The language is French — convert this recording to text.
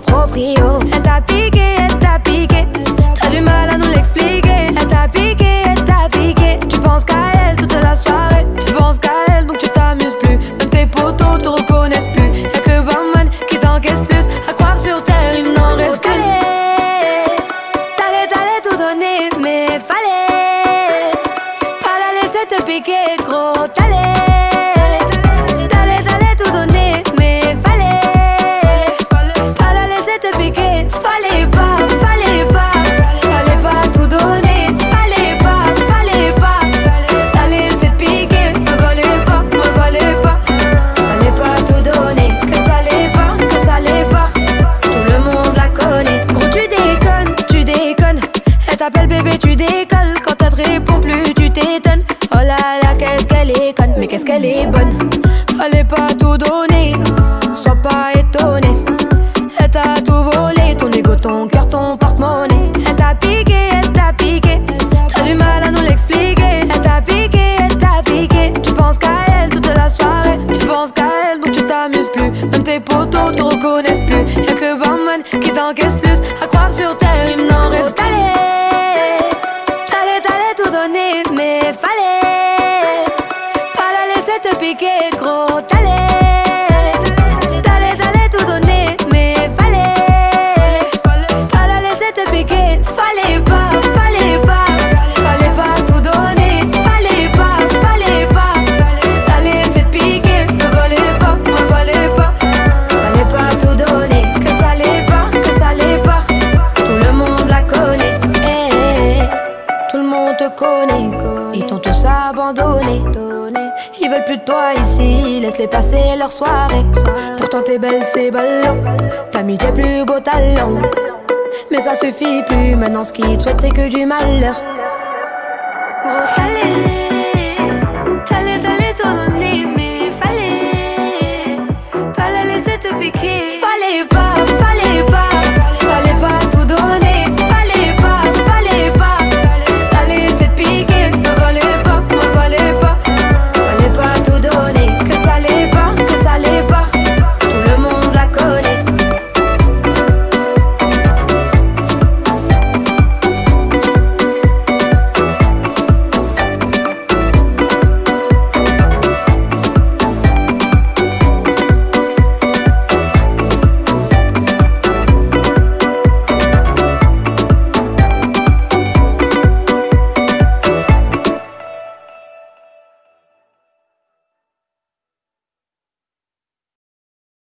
proprio. Elle t'a piqué, elle t'a piqué. T'as du mal à nous l'expliquer. Elle t'a piqué, elle t'a piqué. Tu penses qu'à elle toute la soirée. Tu penses qu'à elle donc tu t'amuses plus. Même tes potos te reconnaissent plus. Y'a que le barman qui t'encaisse plus. À croire sur terre, il n'en reste que T'allais, t'allais tout donner, mais fallait pas la laisser te piquer, gros. Qu'elle est bonne. Fallait pas tout donner, sois pas étonné. Elle t'a tout volé, ton ego, ton cœur, ton porte-monnaie. Elle t'a piqué, elle t'a piqué. T'as du mal à nous l'expliquer. Elle t'a piqué, elle t'a piqué. Tu penses qu'à elle toute la soirée. Tu penses qu'à elle donc tu t'amuses plus. Même tes potos te reconnaissent plus. Y'a que le qui t'encaisse plus. À croire sur terre, il n'en reste qu'allez. T'allais, t'allais tout donner, mais fallait pas la piquer, gros. T'allais, t'allais, t'allais tout donner, mais fallait la laisser te piquer. Fallait pas, fallait pas, fallait pas tout donner. Fallait pas, fallait pas la laisser te piquer. Me fallait pas, me fallait pas, fallait pas tout donner. Que ça l'est pas, que ça l'est pas. Tout le monde la connaît. eh, eh, eh. Tout le monde te connaît, ils t'ont tous abandonné. Ils veulent plus de toi ici, laisse-les passer leur soirée. Pourtant t'es belle, c'est ballon. T'as mis tes plus beaux talons. Mais ça suffit plus, maintenant ce qu'ils te souhaitent, c'est que du malheur. Fallait pas la laisser te piquer.